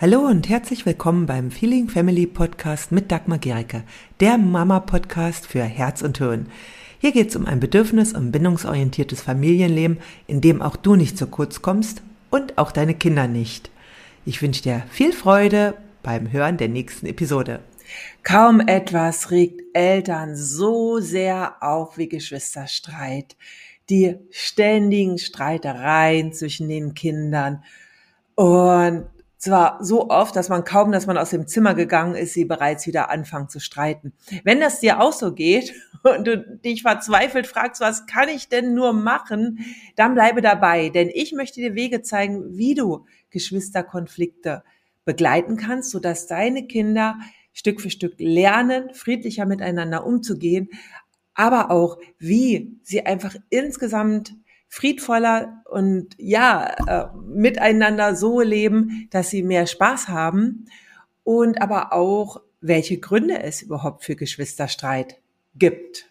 Hallo und herzlich willkommen beim Feeling Family Podcast mit Dagmar Gericke, der Mama-Podcast für Herz und Hirn. Hier geht es um ein bedürfnis- und bindungsorientiertes Familienleben, in dem auch du nicht zu kurz kommst und auch deine Kinder nicht. Ich wünsche dir viel Freude beim Hören der nächsten Episode. Kaum etwas regt Eltern so sehr auf wie Geschwisterstreit. Die ständigen Streitereien zwischen den Kindern und zwar so oft, dass man kaum, dass man aus dem Zimmer gegangen ist, sie bereits wieder anfangen zu streiten. Wenn das dir auch so geht und du dich verzweifelt fragst, was kann ich denn nur machen, dann bleibe dabei, denn ich möchte dir Wege zeigen, wie du Geschwisterkonflikte begleiten kannst, sodass deine Kinder Stück für Stück lernen, friedlicher miteinander umzugehen, aber auch, wie sie einfach insgesamt friedvoller und ja, äh, miteinander so leben, dass sie mehr Spaß haben und aber auch, welche Gründe es überhaupt für Geschwisterstreit gibt.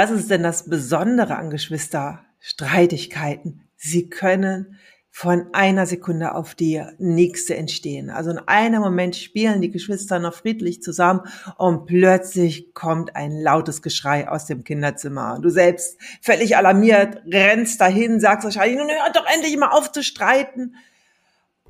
Was ist denn das Besondere an Geschwisterstreitigkeiten? Sie können von einer Sekunde auf die nächste entstehen. Also in einem Moment spielen die Geschwister noch friedlich zusammen und plötzlich kommt ein lautes Geschrei aus dem Kinderzimmer. Du selbst völlig alarmiert rennst dahin, sagst wahrscheinlich, nun hört doch endlich mal auf zu streiten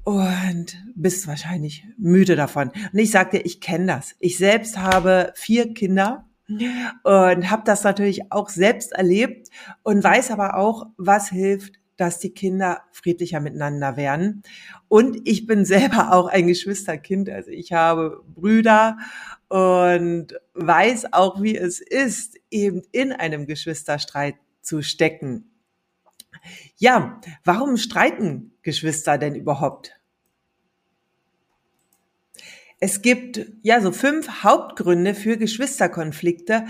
und bist wahrscheinlich müde davon. Und ich sagte, ich kenne das. Ich selbst habe vier Kinder und habe das natürlich auch selbst erlebt und weiß aber auch, was hilft, dass die Kinder friedlicher miteinander werden. Und ich bin selber auch ein Geschwisterkind, also ich habe Brüder und weiß auch, wie es ist, eben in einem Geschwisterstreit zu stecken. Ja, warum streiten Geschwister denn überhaupt? Es gibt ja so fünf Hauptgründe für Geschwisterkonflikte,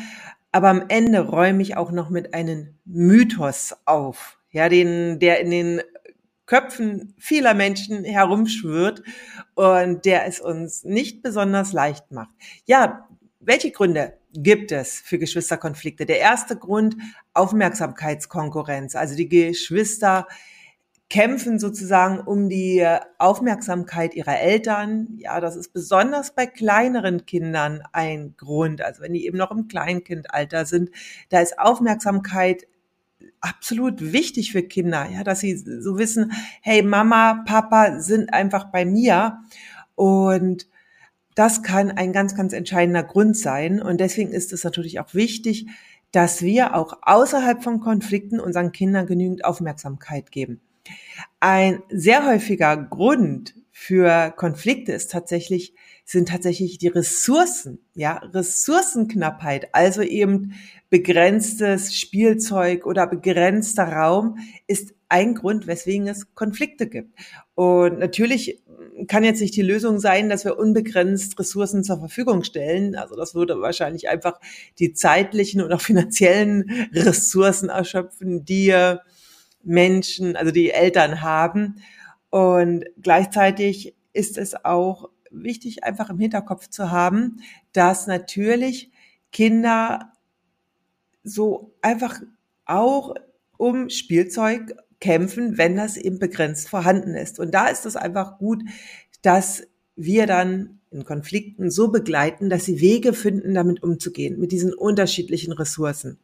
aber am Ende räume ich auch noch mit einem Mythos auf, ja, den, der in den Köpfen vieler Menschen herumschwirrt und der es uns nicht besonders leicht macht. Ja, welche Gründe gibt es für Geschwisterkonflikte? Der erste Grund, Aufmerksamkeitskonkurrenz. Also die Geschwister kämpfen sozusagen um die Aufmerksamkeit ihrer Eltern. Ja, das ist besonders bei kleineren Kindern ein Grund. Also wenn die eben noch im Kleinkindalter sind, da ist Aufmerksamkeit absolut wichtig für Kinder, ja, dass sie so wissen, hey, Mama, Papa sind einfach bei mir und das kann ein ganz, ganz entscheidender Grund sein. Und deswegen ist es natürlich auch wichtig, dass wir auch außerhalb von Konflikten unseren Kindern genügend Aufmerksamkeit geben. Ein sehr häufiger Grund für Konflikte ist tatsächlich, sind tatsächlich die Ressourcen, ja, Ressourcenknappheit, also eben begrenztes Spielzeug oder begrenzter Raum ist ein Grund, weswegen es Konflikte gibt. Und natürlich kann jetzt nicht die Lösung sein, dass wir unbegrenzt Ressourcen zur Verfügung stellen. Also das würde wahrscheinlich einfach die zeitlichen und auch finanziellen Ressourcen erschöpfen, die Menschen, also die Eltern haben. Und gleichzeitig ist es auch wichtig, einfach im Hinterkopf zu haben, dass natürlich Kinder so einfach auch um Spielzeug kämpfen, wenn das eben begrenzt vorhanden ist. Und da ist es einfach gut, dass wir dann in Konflikten so begleiten, dass sie Wege finden, damit umzugehen, mit diesen unterschiedlichen Ressourcen.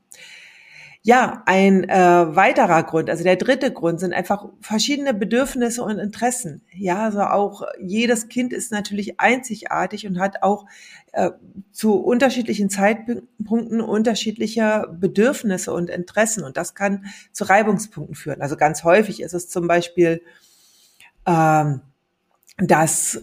Ja, ein äh, weiterer Grund, also der dritte Grund, sind einfach verschiedene Bedürfnisse und Interessen. Ja, also auch jedes Kind ist natürlich einzigartig und hat auch äh, zu unterschiedlichen Zeitpunkten unterschiedliche Bedürfnisse und Interessen und das kann zu Reibungspunkten führen. Also ganz häufig ist es zum Beispiel, ähm, dass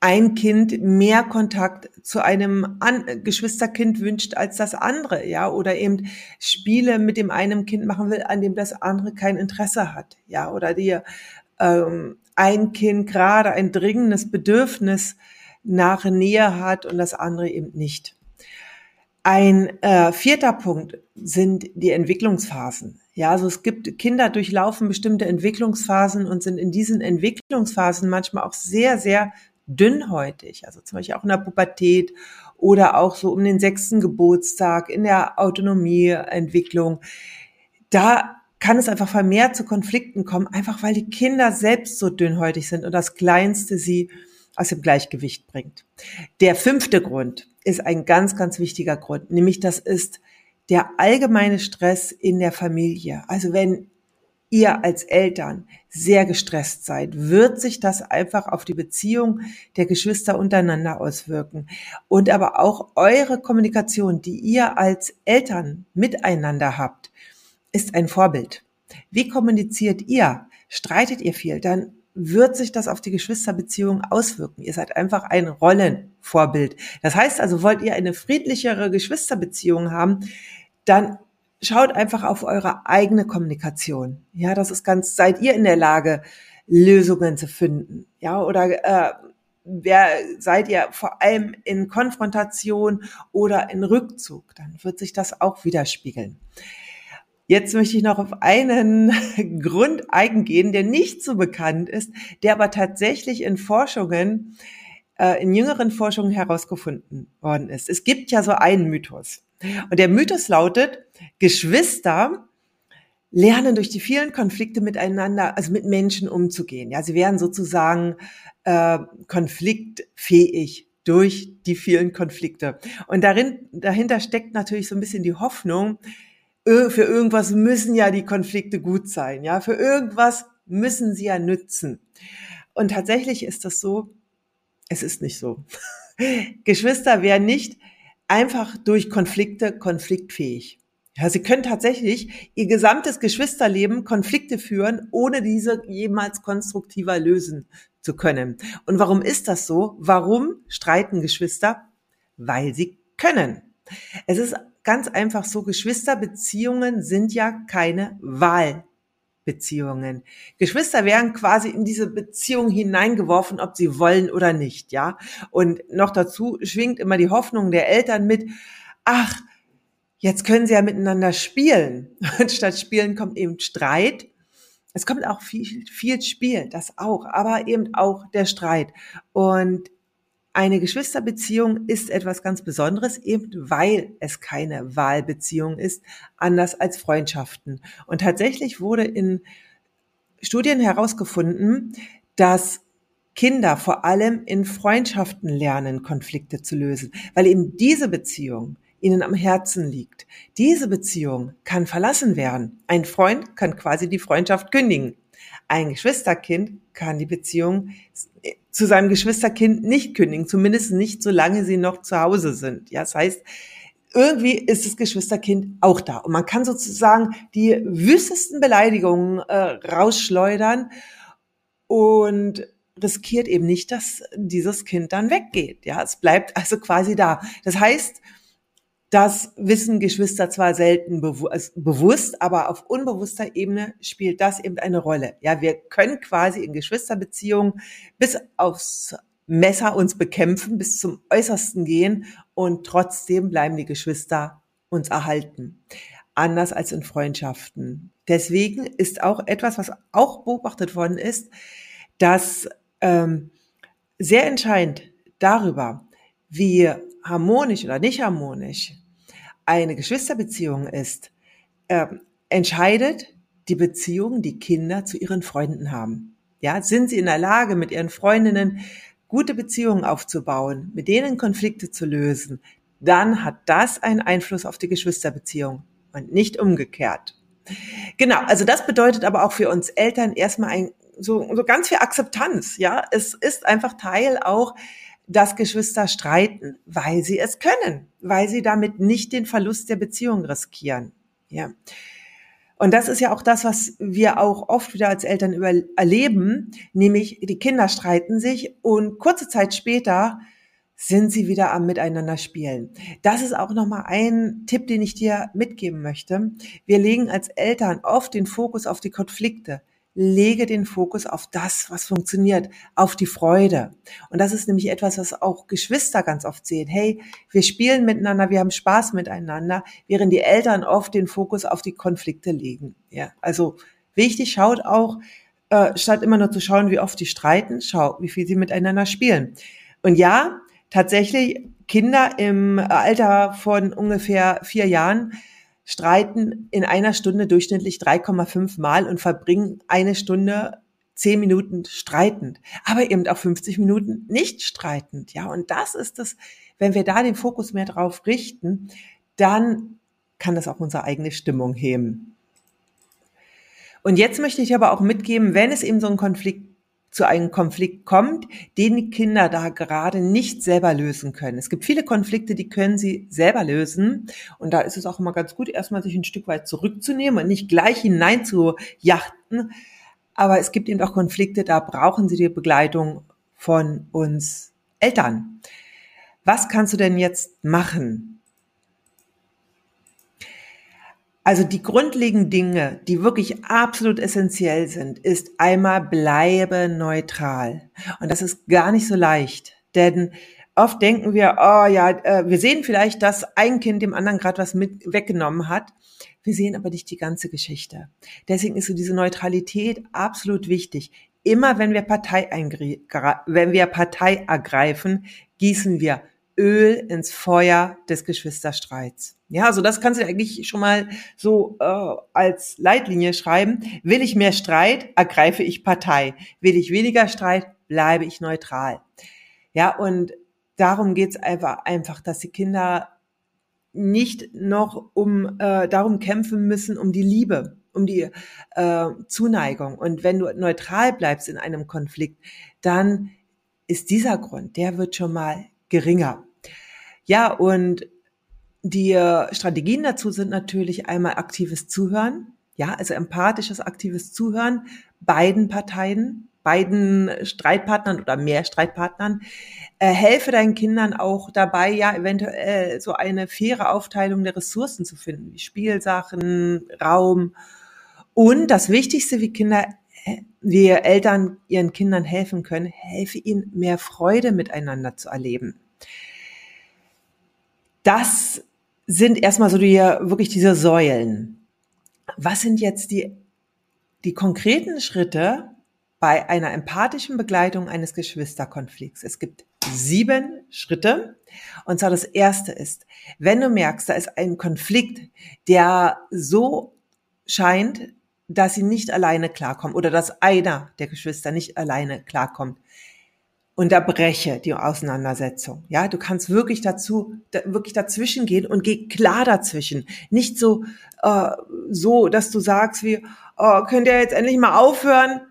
ein Kind mehr Kontakt zu einem An Geschwisterkind wünscht als das andere, ja, oder eben Spiele mit dem einen Kind machen will, an dem das andere kein Interesse hat, ja, oder die ähm, ein Kind gerade ein dringendes Bedürfnis nach Nähe hat und das andere eben nicht. Ein äh, vierter Punkt sind die Entwicklungsphasen. Ja, also es gibt Kinder durchlaufen bestimmte Entwicklungsphasen und sind in diesen Entwicklungsphasen manchmal auch sehr, sehr dünnhäutig. Also zum Beispiel auch in der Pubertät oder auch so um den sechsten Geburtstag in der Autonomieentwicklung. Da kann es einfach vermehrt zu Konflikten kommen, einfach weil die Kinder selbst so dünnhäutig sind und das Kleinste sie aus dem Gleichgewicht bringt. Der fünfte Grund ist ein ganz, ganz wichtiger Grund, nämlich das ist der allgemeine Stress in der Familie. Also wenn ihr als Eltern sehr gestresst seid, wird sich das einfach auf die Beziehung der Geschwister untereinander auswirken. Und aber auch eure Kommunikation, die ihr als Eltern miteinander habt, ist ein Vorbild. Wie kommuniziert ihr? Streitet ihr viel? Dann wird sich das auf die Geschwisterbeziehung auswirken. Ihr seid einfach ein Rollenvorbild. Das heißt also, wollt ihr eine friedlichere Geschwisterbeziehung haben, dann schaut einfach auf eure eigene Kommunikation. Ja, das ist ganz, seid ihr in der Lage, Lösungen zu finden? Ja, oder äh, wer seid ihr vor allem in Konfrontation oder in Rückzug? Dann wird sich das auch widerspiegeln. Jetzt möchte ich noch auf einen Grund eingehen, der nicht so bekannt ist, der aber tatsächlich in Forschungen, äh, in jüngeren Forschungen herausgefunden worden ist. Es gibt ja so einen Mythos. Und der Mythos lautet, Geschwister lernen durch die vielen Konflikte miteinander, also mit Menschen umzugehen. Ja, sie werden sozusagen äh, konfliktfähig durch die vielen Konflikte. Und darin, dahinter steckt natürlich so ein bisschen die Hoffnung, für irgendwas müssen ja die Konflikte gut sein. Ja, für irgendwas müssen sie ja nützen. Und tatsächlich ist das so, es ist nicht so. Geschwister werden nicht einfach durch Konflikte konfliktfähig. Ja, sie können tatsächlich ihr gesamtes Geschwisterleben Konflikte führen, ohne diese jemals konstruktiver lösen zu können. Und warum ist das so? Warum streiten Geschwister? Weil sie können. Es ist ganz einfach so, Geschwisterbeziehungen sind ja keine Wahl. Beziehungen. Geschwister werden quasi in diese Beziehung hineingeworfen, ob sie wollen oder nicht, ja. Und noch dazu schwingt immer die Hoffnung der Eltern mit, ach, jetzt können sie ja miteinander spielen. Und statt Spielen kommt eben Streit. Es kommt auch viel, viel Spiel, das auch, aber eben auch der Streit. Und eine Geschwisterbeziehung ist etwas ganz Besonderes, eben weil es keine Wahlbeziehung ist, anders als Freundschaften. Und tatsächlich wurde in Studien herausgefunden, dass Kinder vor allem in Freundschaften lernen, Konflikte zu lösen, weil eben diese Beziehung ihnen am Herzen liegt. Diese Beziehung kann verlassen werden. Ein Freund kann quasi die Freundschaft kündigen. Ein Geschwisterkind kann die Beziehung zu seinem Geschwisterkind nicht kündigen, zumindest nicht, solange sie noch zu Hause sind. Ja, das heißt, irgendwie ist das Geschwisterkind auch da. Und man kann sozusagen die wüstesten Beleidigungen äh, rausschleudern und riskiert eben nicht, dass dieses Kind dann weggeht. Ja, es bleibt also quasi da. Das heißt, das wissen Geschwister zwar selten bewu bewusst, aber auf unbewusster Ebene spielt das eben eine Rolle. Ja, wir können quasi in Geschwisterbeziehungen bis aufs Messer uns bekämpfen, bis zum Äußersten gehen und trotzdem bleiben die Geschwister uns erhalten. Anders als in Freundschaften. Deswegen ist auch etwas, was auch beobachtet worden ist, dass ähm, sehr entscheidend darüber, wie harmonisch oder nicht harmonisch eine Geschwisterbeziehung ist, äh, entscheidet die Beziehung, die Kinder zu ihren Freunden haben. Ja, sind sie in der Lage, mit ihren Freundinnen gute Beziehungen aufzubauen, mit denen Konflikte zu lösen, dann hat das einen Einfluss auf die Geschwisterbeziehung und nicht umgekehrt. Genau, also das bedeutet aber auch für uns Eltern erstmal ein, so, so ganz viel Akzeptanz. Ja, es ist einfach Teil auch dass Geschwister streiten, weil sie es können, weil sie damit nicht den Verlust der Beziehung riskieren. Ja. Und das ist ja auch das, was wir auch oft wieder als Eltern über erleben, nämlich die Kinder streiten sich und kurze Zeit später sind sie wieder am Miteinander spielen. Das ist auch nochmal ein Tipp, den ich dir mitgeben möchte. Wir legen als Eltern oft den Fokus auf die Konflikte, lege den Fokus auf das, was funktioniert, auf die Freude. Und das ist nämlich etwas, was auch Geschwister ganz oft sehen. Hey, wir spielen miteinander, wir haben Spaß miteinander, während die Eltern oft den Fokus auf die Konflikte legen. Ja, also wichtig, schaut auch, äh, statt immer nur zu schauen, wie oft die streiten, schau, wie viel sie miteinander spielen. Und ja, tatsächlich, Kinder im Alter von ungefähr vier Jahren streiten in einer Stunde durchschnittlich 3,5 Mal und verbringen eine Stunde zehn Minuten streitend, aber eben auch 50 Minuten nicht streitend. Ja, und das ist das, wenn wir da den Fokus mehr drauf richten, dann kann das auch unsere eigene Stimmung heben. Und jetzt möchte ich aber auch mitgeben, wenn es eben so einen Konflikt zu einem Konflikt kommt, den die Kinder da gerade nicht selber lösen können. Es gibt viele Konflikte, die können sie selber lösen. Und da ist es auch immer ganz gut, erstmal sich ein Stück weit zurückzunehmen und nicht gleich hinein zu jachten. Aber es gibt eben auch Konflikte, da brauchen sie die Begleitung von uns Eltern. Was kannst du denn jetzt machen? Also die grundlegenden Dinge, die wirklich absolut essentiell sind, ist einmal bleibe neutral. Und das ist gar nicht so leicht, denn oft denken wir, oh ja, äh, wir sehen vielleicht, dass ein Kind dem anderen gerade was mit weggenommen hat. Wir sehen aber nicht die ganze Geschichte. Deswegen ist so diese Neutralität absolut wichtig. Immer wenn wir Partei, wenn wir Partei ergreifen, gießen wir Öl ins Feuer des Geschwisterstreits. Ja, also das kannst du eigentlich schon mal so äh, als Leitlinie schreiben. Will ich mehr Streit, ergreife ich Partei. Will ich weniger Streit, bleibe ich neutral. Ja, und darum geht's einfach, einfach, dass die Kinder nicht noch um äh, darum kämpfen müssen, um die Liebe, um die äh, Zuneigung. Und wenn du neutral bleibst in einem Konflikt, dann ist dieser Grund, der wird schon mal geringer. Ja, und die Strategien dazu sind natürlich einmal aktives Zuhören, ja, also empathisches aktives Zuhören beiden Parteien, beiden Streitpartnern oder mehr Streitpartnern. Äh, helfe deinen Kindern auch dabei, ja, eventuell so eine faire Aufteilung der Ressourcen zu finden, wie Spielsachen, Raum. Und das Wichtigste, wie Kinder, äh, wie Eltern ihren Kindern helfen können, helfe ihnen mehr Freude miteinander zu erleben das sind erstmal so die, wirklich diese Säulen. Was sind jetzt die, die konkreten Schritte bei einer empathischen Begleitung eines Geschwisterkonflikts? Es gibt sieben Schritte. Und zwar das erste ist, wenn du merkst, da ist ein Konflikt, der so scheint, dass sie nicht alleine klarkommen oder dass einer der Geschwister nicht alleine klarkommt, unterbreche die Auseinandersetzung. Ja, du kannst wirklich dazu, da, wirklich dazwischen gehen und geh klar dazwischen. Nicht so, äh, so, dass du sagst wie, oh, könnt ihr jetzt endlich mal aufhören?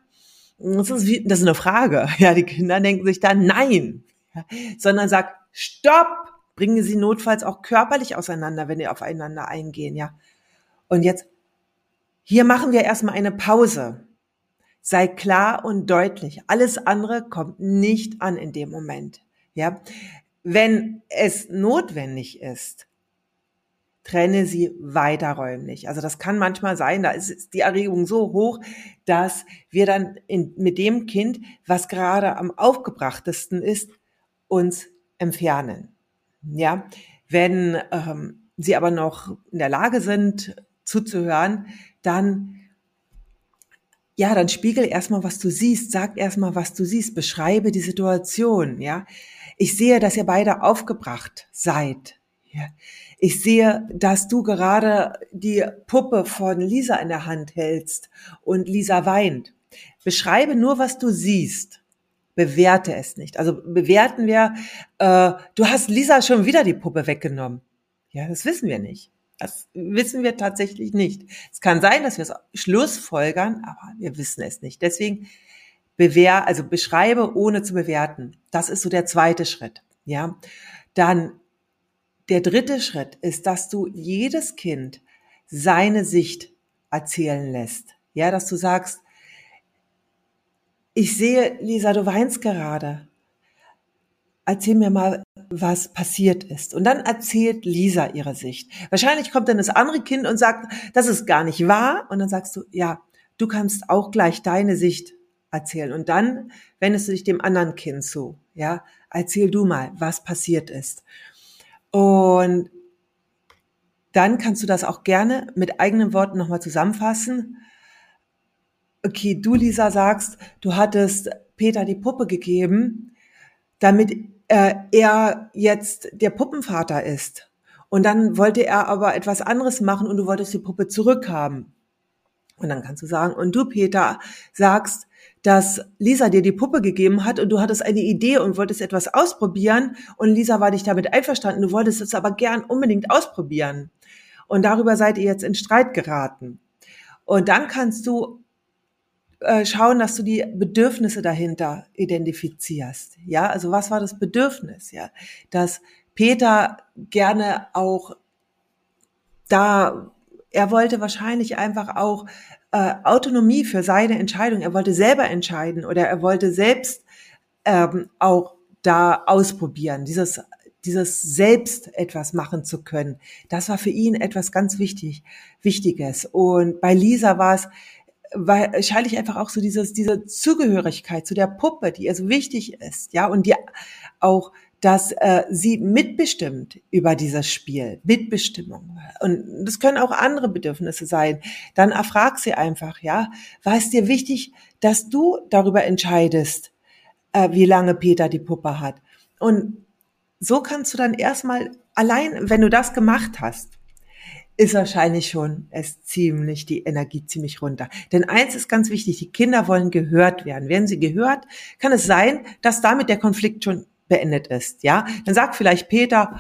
Das ist, wie, das ist eine Frage. Ja, die Kinder denken sich dann nein, ja, sondern sag, stopp, bringen sie notfalls auch körperlich auseinander, wenn ihr aufeinander eingehen, ja. Und jetzt, hier machen wir erstmal eine Pause. Sei klar und deutlich. Alles andere kommt nicht an in dem Moment. Ja, wenn es notwendig ist, trenne sie weiterräumlich. Also das kann manchmal sein, da ist die Erregung so hoch, dass wir dann in, mit dem Kind, was gerade am aufgebrachtesten ist, uns entfernen. Ja, wenn ähm, sie aber noch in der Lage sind zuzuhören, dann ja, dann spiegel erstmal, was du siehst, sag erstmal, was du siehst, beschreibe die Situation, ja. Ich sehe, dass ihr beide aufgebracht seid. Ja. Ich sehe, dass du gerade die Puppe von Lisa in der Hand hältst und Lisa weint. Beschreibe nur, was du siehst. Bewerte es nicht. Also bewerten wir, äh, du hast Lisa schon wieder die Puppe weggenommen. Ja, das wissen wir nicht. Das wissen wir tatsächlich nicht. Es kann sein, dass wir es Schlussfolgern, aber wir wissen es nicht. Deswegen bewehr, also beschreibe ohne zu bewerten. Das ist so der zweite Schritt. Ja. Dann der dritte Schritt ist, dass du jedes Kind seine Sicht erzählen lässt. Ja, dass du sagst, ich sehe, Lisa, du weinst gerade. Erzähl mir mal, was passiert ist. Und dann erzählt Lisa ihre Sicht. Wahrscheinlich kommt dann das andere Kind und sagt, das ist gar nicht wahr. Und dann sagst du, ja, du kannst auch gleich deine Sicht erzählen. Und dann wendest du dich dem anderen Kind zu. Ja, erzähl du mal, was passiert ist. Und dann kannst du das auch gerne mit eigenen Worten nochmal zusammenfassen. Okay, du Lisa sagst, du hattest Peter die Puppe gegeben, damit äh, er jetzt der Puppenvater ist. Und dann wollte er aber etwas anderes machen und du wolltest die Puppe zurückhaben. Und dann kannst du sagen, und du Peter sagst, dass Lisa dir die Puppe gegeben hat und du hattest eine Idee und wolltest etwas ausprobieren und Lisa war dich damit einverstanden, du wolltest es aber gern unbedingt ausprobieren. Und darüber seid ihr jetzt in Streit geraten. Und dann kannst du äh, schauen, dass du die Bedürfnisse dahinter identifizierst. Ja, also was war das Bedürfnis? Ja, dass Peter gerne auch da, er wollte wahrscheinlich einfach auch äh, Autonomie für seine Entscheidung. Er wollte selber entscheiden oder er wollte selbst ähm, auch da ausprobieren, dieses dieses selbst etwas machen zu können. Das war für ihn etwas ganz wichtig, Wichtiges. Und bei Lisa war es wahrscheinlich einfach auch so dieses, diese Zugehörigkeit zu der Puppe, die ihr so wichtig ist, ja, und die auch dass äh, sie mitbestimmt über dieses Spiel, Mitbestimmung. Und das können auch andere Bedürfnisse sein. Dann erfrag sie einfach, ja, war es dir wichtig, dass du darüber entscheidest, äh, wie lange Peter die Puppe hat? Und so kannst du dann erstmal allein, wenn du das gemacht hast, ist wahrscheinlich schon es ziemlich, die Energie ziemlich runter. Denn eins ist ganz wichtig, die Kinder wollen gehört werden. Werden sie gehört, kann es sein, dass damit der Konflikt schon beendet ist, ja. Dann sagt vielleicht Peter,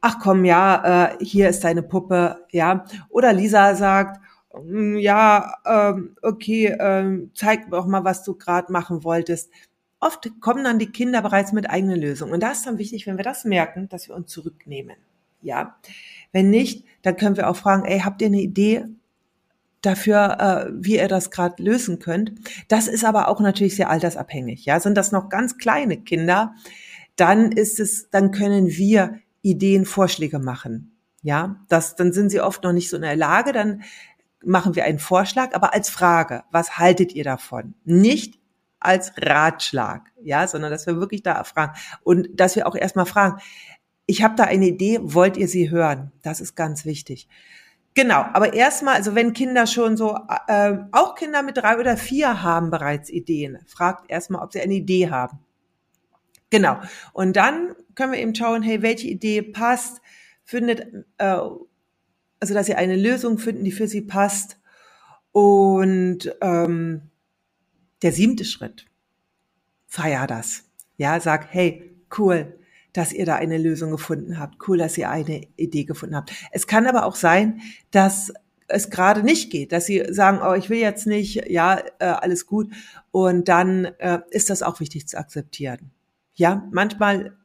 ach komm, ja, äh, hier ist deine Puppe, ja. Oder Lisa sagt, mm, ja, ähm, okay, ähm, zeig doch mal, was du gerade machen wolltest. Oft kommen dann die Kinder bereits mit eigenen Lösungen. Und da ist dann wichtig, wenn wir das merken, dass wir uns zurücknehmen. Ja. Wenn nicht, dann können wir auch fragen, ey, habt ihr eine Idee dafür, äh, wie ihr das gerade lösen könnt? Das ist aber auch natürlich sehr altersabhängig. Ja, sind das noch ganz kleine Kinder, dann ist es, dann können wir Ideen, Vorschläge machen. Ja, das, dann sind sie oft noch nicht so in der Lage, dann machen wir einen Vorschlag, aber als Frage, was haltet ihr davon? Nicht als Ratschlag, ja, sondern dass wir wirklich da fragen und dass wir auch erstmal fragen, ich habe da eine Idee, wollt ihr sie hören? Das ist ganz wichtig. Genau, aber erstmal, also wenn Kinder schon so, äh, auch Kinder mit drei oder vier haben bereits Ideen, fragt erstmal, ob sie eine Idee haben. Genau. Und dann können wir eben schauen, hey, welche Idee passt, findet, äh, also dass sie eine Lösung finden, die für sie passt. Und ähm, der siebte Schritt, feier das. Ja, sag, hey, cool, dass ihr da eine Lösung gefunden habt. Cool, dass ihr eine Idee gefunden habt. Es kann aber auch sein, dass es gerade nicht geht, dass sie sagen, oh, ich will jetzt nicht, ja, äh, alles gut. Und dann äh, ist das auch wichtig zu akzeptieren. Ja, manchmal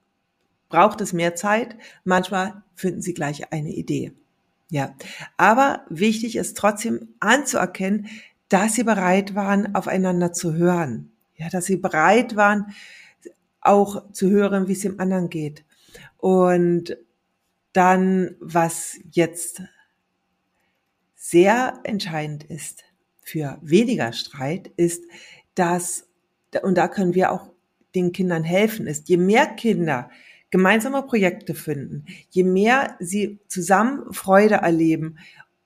braucht es mehr Zeit, manchmal finden Sie gleich eine Idee. Ja, aber wichtig ist trotzdem anzuerkennen, dass Sie bereit waren, aufeinander zu hören. Ja, dass Sie bereit waren, auch zu hören, wie es dem anderen geht. Und dann, was jetzt sehr entscheidend ist für weniger Streit, ist, dass, und da können wir auch den Kindern helfen, ist, je mehr Kinder gemeinsame Projekte finden, je mehr sie zusammen Freude erleben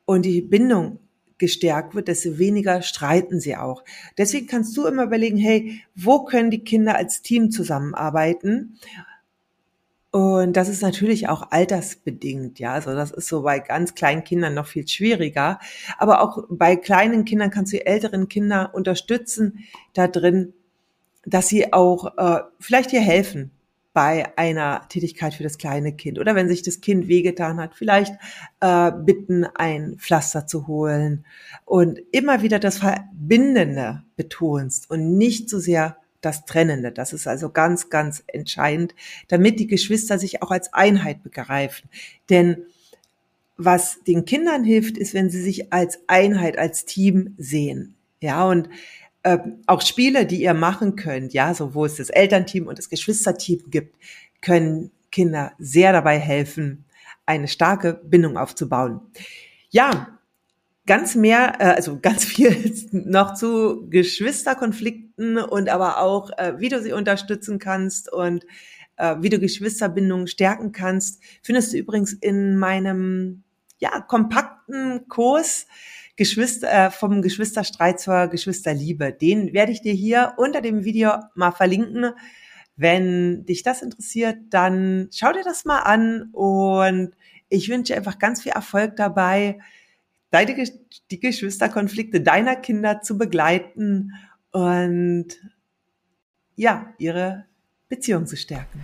und die Bindung gestärkt wird, desto weniger streiten sie auch. Deswegen kannst du immer überlegen, hey, wo können die Kinder als Team zusammenarbeiten? Und das ist natürlich auch altersbedingt, ja. Also das ist so bei ganz kleinen Kindern noch viel schwieriger. Aber auch bei kleinen Kindern kannst du älteren Kinder unterstützen, da drin dass sie auch äh, vielleicht ihr helfen bei einer Tätigkeit für das kleine Kind oder wenn sich das Kind wehgetan hat, vielleicht äh, bitten, ein Pflaster zu holen und immer wieder das Verbindende betonst und nicht so sehr das Trennende. Das ist also ganz, ganz entscheidend, damit die Geschwister sich auch als Einheit begreifen. Denn was den Kindern hilft, ist, wenn sie sich als Einheit, als Team sehen. Ja, und äh, auch Spiele, die ihr machen könnt, ja, so wo es das Elternteam und das Geschwisterteam gibt, können Kinder sehr dabei helfen, eine starke Bindung aufzubauen. Ja, ganz mehr, äh, also ganz viel noch zu Geschwisterkonflikten und aber auch, äh, wie du sie unterstützen kannst und äh, wie du Geschwisterbindungen stärken kannst, findest du übrigens in meinem ja kompakten Kurs Geschwister äh, vom Geschwisterstreit zur Geschwisterliebe. Den werde ich dir hier unter dem Video mal verlinken. Wenn dich das interessiert, dann schau dir das mal an und ich wünsche einfach ganz viel Erfolg dabei, deine, die Geschwisterkonflikte deiner Kinder zu begleiten und ja, ihre Beziehung zu stärken.